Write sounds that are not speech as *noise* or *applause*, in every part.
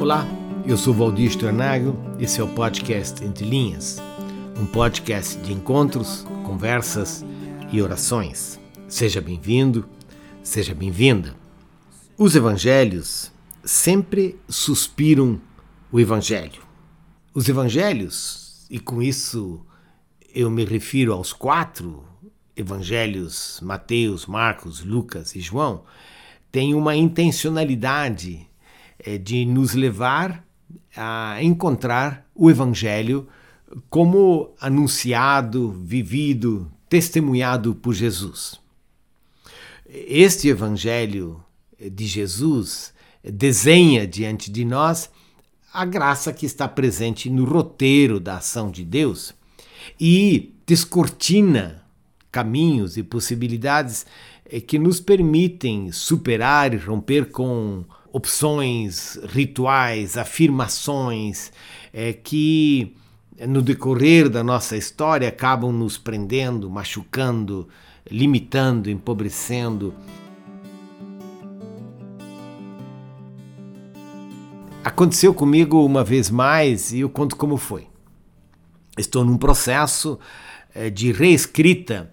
Olá, eu sou Valdir Stornago, esse é o podcast Entre Linhas, um podcast de encontros, conversas e orações. Seja bem-vindo, seja bem-vinda. Os evangelhos sempre suspiram o evangelho. Os evangelhos, e com isso eu me refiro aos quatro evangelhos, Mateus, Marcos, Lucas e João, têm uma intencionalidade de nos levar a encontrar o Evangelho como anunciado, vivido, testemunhado por Jesus. Este Evangelho de Jesus desenha diante de nós a graça que está presente no roteiro da ação de Deus e descortina caminhos e possibilidades eh, que nos permitem superar e romper com opções, rituais, afirmações é, que no decorrer da nossa história acabam nos prendendo, machucando, limitando, empobrecendo. Aconteceu comigo uma vez mais e eu conto como foi. Estou num processo é, de reescrita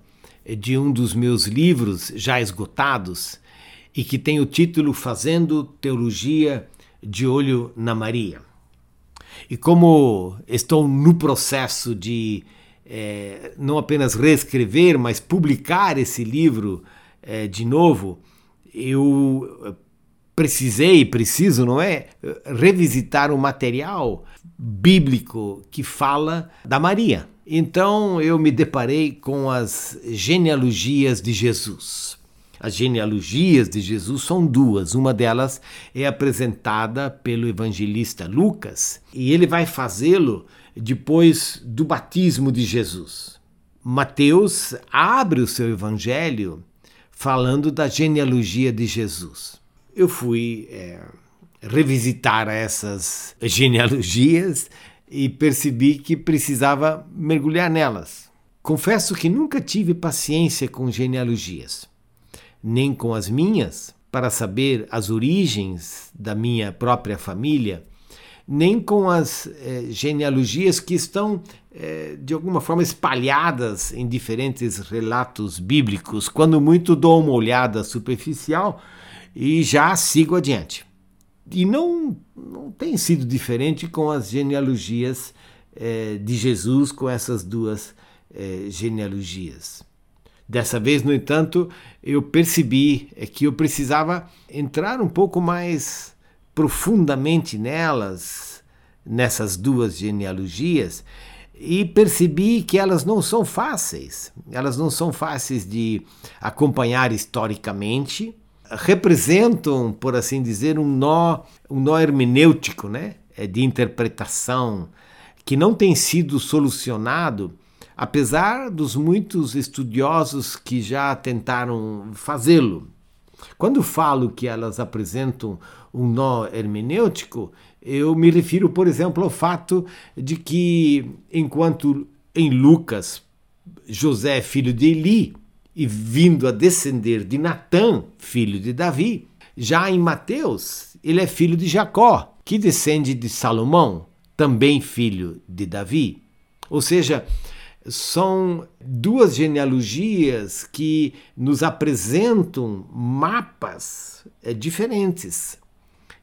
de um dos meus livros já esgotados e que tem o título Fazendo Teologia de Olho na Maria. E como estou no processo de é, não apenas reescrever, mas publicar esse livro é, de novo, eu precisei, preciso, não é? Revisitar o material bíblico que fala da Maria. Então eu me deparei com as genealogias de Jesus. As genealogias de Jesus são duas. Uma delas é apresentada pelo evangelista Lucas e ele vai fazê-lo depois do batismo de Jesus. Mateus abre o seu evangelho falando da genealogia de Jesus. Eu fui é, revisitar essas genealogias e percebi que precisava mergulhar nelas. Confesso que nunca tive paciência com genealogias nem com as minhas, para saber as origens da minha própria família, nem com as eh, genealogias que estão, eh, de alguma forma, espalhadas em diferentes relatos bíblicos. Quando muito, dou uma olhada superficial e já sigo adiante. E não, não tem sido diferente com as genealogias eh, de Jesus, com essas duas genealogias. Dessa vez, no entanto, eu percebi é que eu precisava entrar um pouco mais profundamente nelas, nessas duas genealogias, e percebi que elas não são fáceis. Elas não são fáceis de acompanhar historicamente, representam, por assim dizer, um nó, um nó hermenêutico, né? É de interpretação que não tem sido solucionado apesar dos muitos estudiosos que já tentaram fazê-lo. Quando falo que elas apresentam um nó hermenêutico, eu me refiro, por exemplo, ao fato de que, enquanto em Lucas José é filho de Eli e vindo a descender de Natã, filho de Davi, já em Mateus ele é filho de Jacó, que descende de Salomão, também filho de Davi. Ou seja, são duas genealogias que nos apresentam mapas é, diferentes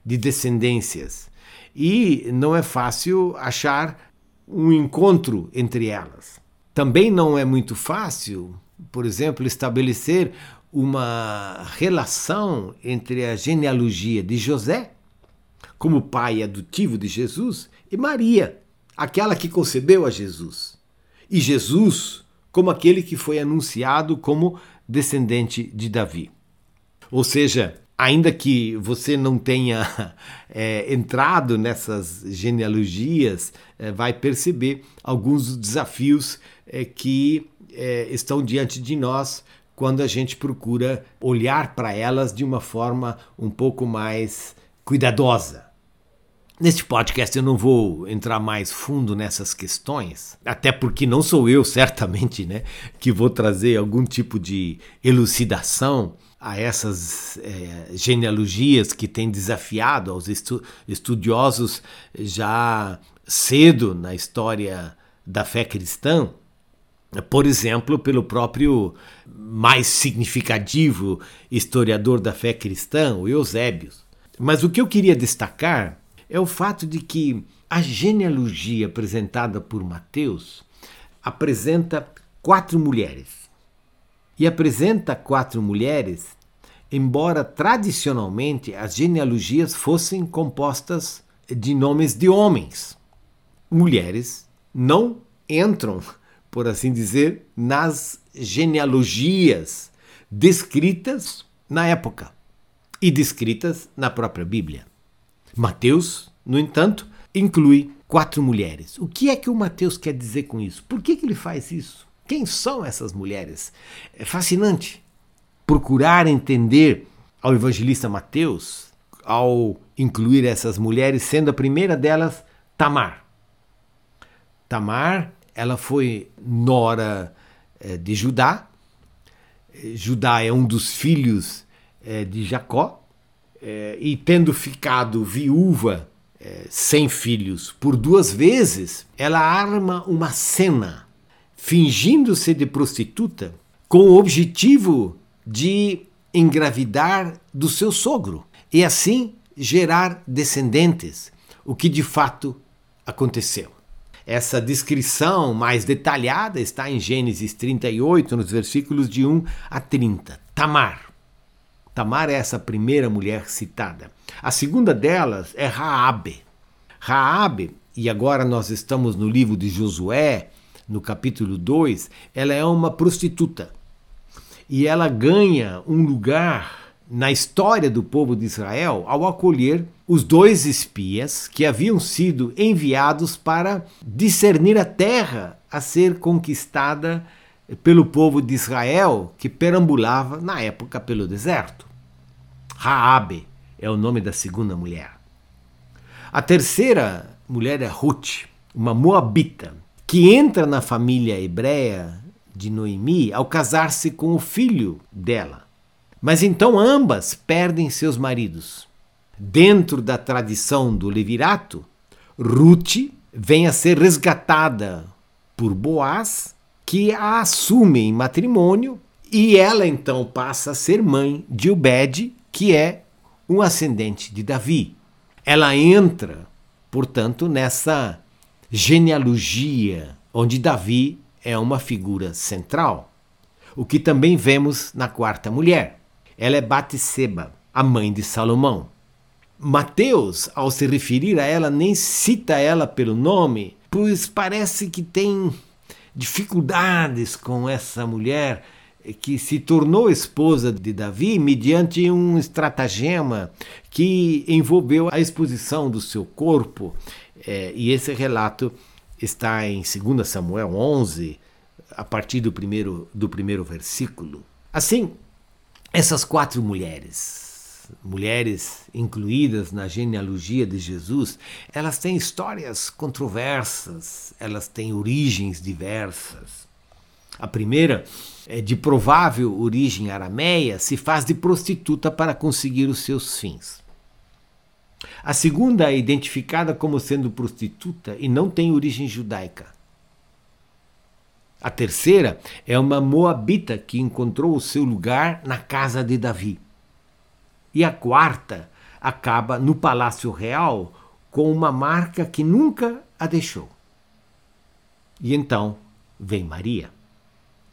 de descendências. E não é fácil achar um encontro entre elas. Também não é muito fácil, por exemplo, estabelecer uma relação entre a genealogia de José, como pai adotivo de Jesus, e Maria, aquela que concebeu a Jesus e Jesus como aquele que foi anunciado como descendente de Davi. Ou seja, ainda que você não tenha é, *laughs* entrado nessas genealogias, é, vai perceber alguns desafios é, que estão diante de nós quando a gente procura olhar para elas de uma forma um pouco mais cuidadosa. Neste podcast eu não vou entrar mais fundo nessas questões, até porque não sou eu, *laughs* certamente, né, que vou trazer algum tipo de elucidação a essas é, genealogias que têm desafiado aos estu estudiosos já cedo na história da fé cristã. Por exemplo, pelo próprio mais significativo historiador da fé cristã, o Eusébiio. Mas o que eu queria destacar é o fato de que a genealogia apresentada por Mateus apresenta quatro mulheres. E apresenta quatro mulheres, embora tradicionalmente as genealogias fossem compostas de nomes de homens. Mulheres não entram, por assim dizer, nas genealogias descritas na época e descritas na própria Bíblia. Mateus, no entanto, inclui quatro mulheres. O que é que o Mateus quer dizer com isso? Por que, que ele faz isso? Quem são essas mulheres? É fascinante procurar entender ao evangelista Mateus ao incluir essas mulheres, sendo a primeira delas Tamar. Tamar, ela foi nora eh, de Judá. Judá é um dos filhos eh, de Jacó e tendo ficado viúva é, sem filhos por duas vezes, ela arma uma cena, fingindo-se de prostituta, com o objetivo de engravidar do seu sogro e assim gerar descendentes, o que de fato aconteceu. Essa descrição mais detalhada está em Gênesis 38, nos versículos de 1 a 30. Tamar Tamar é essa primeira mulher citada. A segunda delas é Raabe. Raabe, e agora nós estamos no livro de Josué, no capítulo 2, ela é uma prostituta. E ela ganha um lugar na história do povo de Israel ao acolher os dois espias que haviam sido enviados para discernir a terra a ser conquistada pelo povo de Israel que perambulava na época pelo deserto. Raabe é o nome da segunda mulher. A terceira mulher é Ruth, uma moabita, que entra na família hebreia de Noemi ao casar-se com o filho dela. Mas então ambas perdem seus maridos. Dentro da tradição do levirato, Ruth vem a ser resgatada por Boaz, que a assume em matrimônio, e ela então passa a ser mãe de Obed, que é um ascendente de Davi. Ela entra, portanto, nessa genealogia onde Davi é uma figura central. O que também vemos na quarta mulher. Ela é Batseba, a mãe de Salomão. Mateus, ao se referir a ela, nem cita ela pelo nome, pois parece que tem dificuldades com essa mulher que se tornou esposa de Davi mediante um estratagema que envolveu a exposição do seu corpo. É, e esse relato está em 2 Samuel 11, a partir do primeiro, do primeiro versículo. Assim, essas quatro mulheres, mulheres incluídas na genealogia de Jesus, elas têm histórias controversas, elas têm origens diversas. A primeira é, de provável origem arameia se faz de prostituta para conseguir os seus fins. A segunda é identificada como sendo prostituta e não tem origem judaica. A terceira é uma moabita que encontrou o seu lugar na casa de Davi. E a quarta acaba no palácio real com uma marca que nunca a deixou. E então vem Maria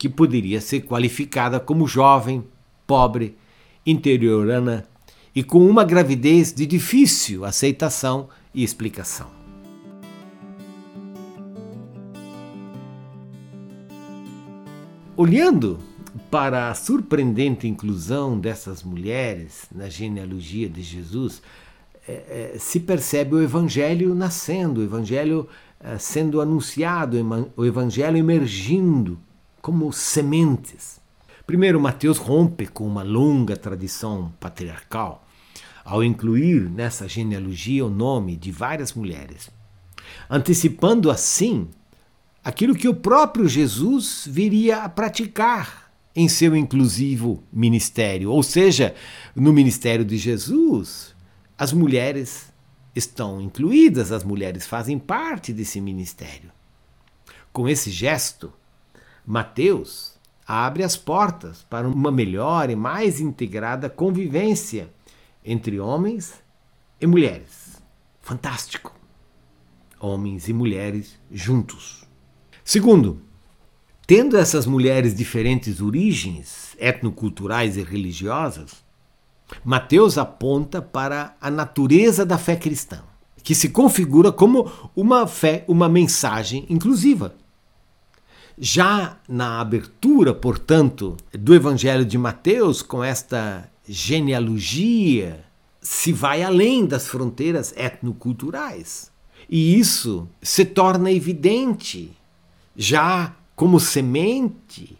que poderia ser qualificada como jovem, pobre, interiorana e com uma gravidez de difícil aceitação e explicação. Olhando para a surpreendente inclusão dessas mulheres na genealogia de Jesus, é, é, se percebe o Evangelho nascendo, o Evangelho é, sendo anunciado, o Evangelho emergindo como sementes. Primeiro, Mateus rompe com uma longa tradição patriarcal, ao incluir nessa genealogia o nome de várias mulheres, antecipando assim aquilo que o próprio Jesus viria a praticar em seu inclusivo ministério. Ou seja, no ministério de Jesus, as mulheres estão incluídas, as mulheres fazem parte desse ministério. Com esse gesto, Mateus abre as portas para uma melhor e mais integrada convivência entre homens e mulheres. Fantástico! Homens e mulheres juntos. Segundo, tendo essas mulheres diferentes origens etnoculturais e religiosas, Mateus aponta para a natureza da fé cristã, que se configura como uma fé, uma mensagem inclusiva. Já na abertura, portanto, do Evangelho de Mateus, com esta genealogia, se vai além das fronteiras etnoculturais. E isso se torna evidente já como semente,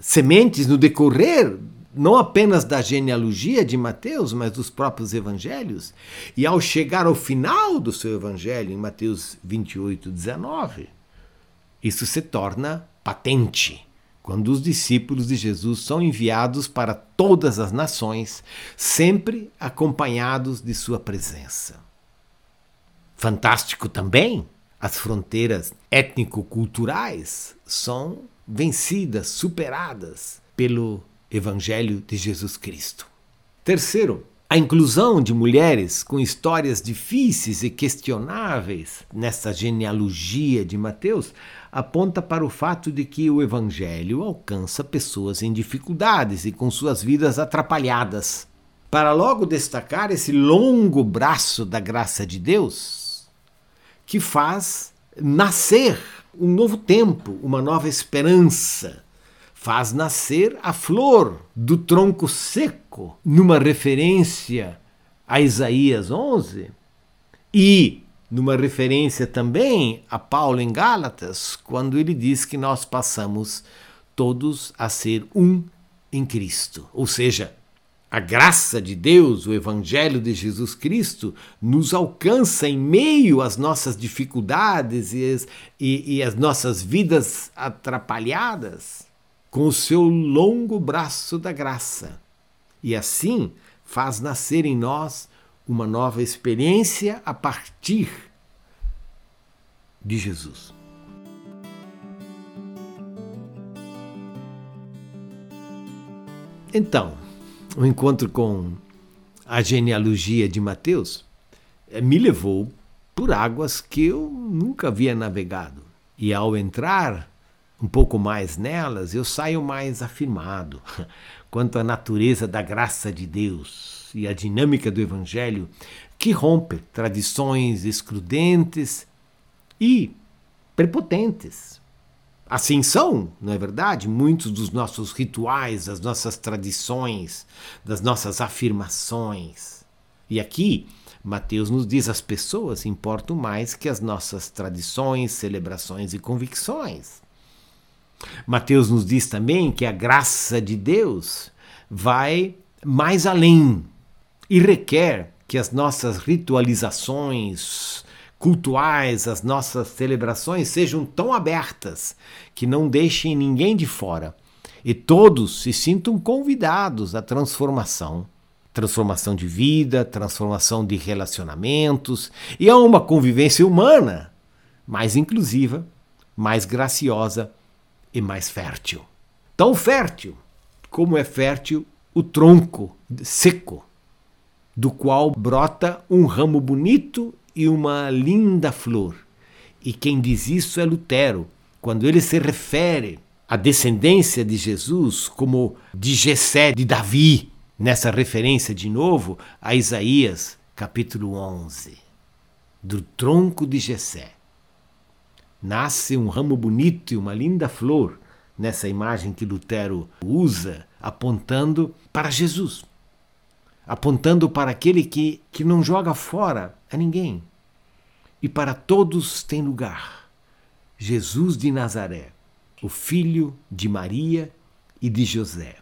sementes no decorrer não apenas da genealogia de Mateus, mas dos próprios evangelhos. E ao chegar ao final do seu evangelho, em Mateus 28, 19, isso se torna patente quando os discípulos de Jesus são enviados para todas as nações, sempre acompanhados de sua presença. Fantástico também, as fronteiras étnico-culturais são vencidas, superadas pelo Evangelho de Jesus Cristo. Terceiro, a inclusão de mulheres com histórias difíceis e questionáveis nessa genealogia de Mateus aponta para o fato de que o Evangelho alcança pessoas em dificuldades e com suas vidas atrapalhadas. Para logo destacar esse longo braço da graça de Deus que faz nascer um novo tempo, uma nova esperança faz nascer a flor do tronco seco, numa referência a Isaías 11, e numa referência também a Paulo em Gálatas, quando ele diz que nós passamos todos a ser um em Cristo. Ou seja, a graça de Deus, o Evangelho de Jesus Cristo, nos alcança em meio às nossas dificuldades e e, e as nossas vidas atrapalhadas com o seu longo braço da graça. E assim faz nascer em nós uma nova experiência a partir de Jesus. Então, o encontro com a genealogia de Mateus eh, me levou por águas que eu nunca havia navegado. E ao entrar um pouco mais nelas, eu saio mais afirmado *laughs* quanto à natureza da graça de Deus e a dinâmica do Evangelho que rompe tradições excludentes e prepotentes. Assim são, não é verdade? Muitos dos nossos rituais, das nossas tradições, das nossas afirmações. E aqui, Mateus nos diz: as pessoas importam mais que as nossas tradições, celebrações e convicções. Mateus nos diz também que a graça de Deus vai mais além e requer que as nossas ritualizações cultuais, as nossas celebrações sejam tão abertas que não deixem ninguém de fora e todos se sintam convidados à transformação. Transformação de vida, transformação de relacionamentos e a uma convivência humana mais inclusiva, mais graciosa e mais fértil. Tão fértil como é fértil o tronco seco, do qual brota um ramo bonito e uma linda flor. E quem diz isso é Lutero, quando ele se refere à descendência de Jesus como de Jessé, de Davi, nessa referência de novo a Isaías, capítulo 11, do tronco de Jessé nasce um ramo bonito e uma linda flor, nessa imagem que Lutero usa, apontando para Jesus, apontando para aquele que, que não joga fora a ninguém e para todos tem lugar. Jesus de Nazaré, o filho de Maria e de José.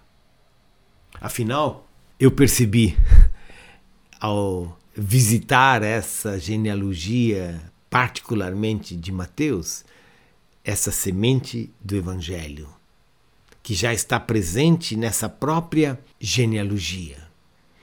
Afinal, eu percebi *laughs* ao visitar essa genealogia, particularmente de Mateus, essa semente do Evangelho, que já está presente nessa própria genealogia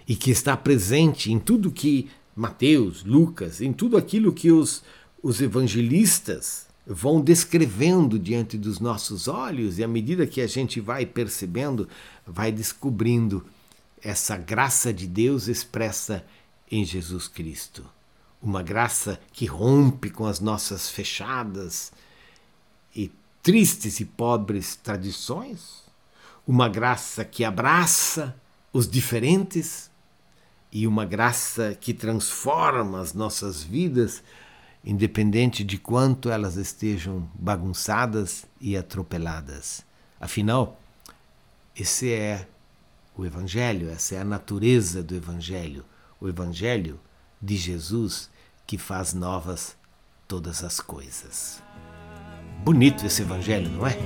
e que está presente em tudo que Mateus, Lucas, em tudo aquilo que os, os evangelistas vão descrevendo diante dos nossos olhos, e à medida que a gente vai percebendo, vai descobrindo essa graça de Deus expressa em Jesus Cristo. Uma graça que rompe com as nossas fechadas e tristes e pobres tradições, uma graça que abraça os diferentes e uma graça que transforma as nossas vidas, independente de quanto elas estejam bagunçadas e atropeladas. Afinal, esse é o Evangelho, essa é a natureza do Evangelho, o Evangelho de Jesus que faz novas todas as coisas. Bonito esse Evangelho, não é?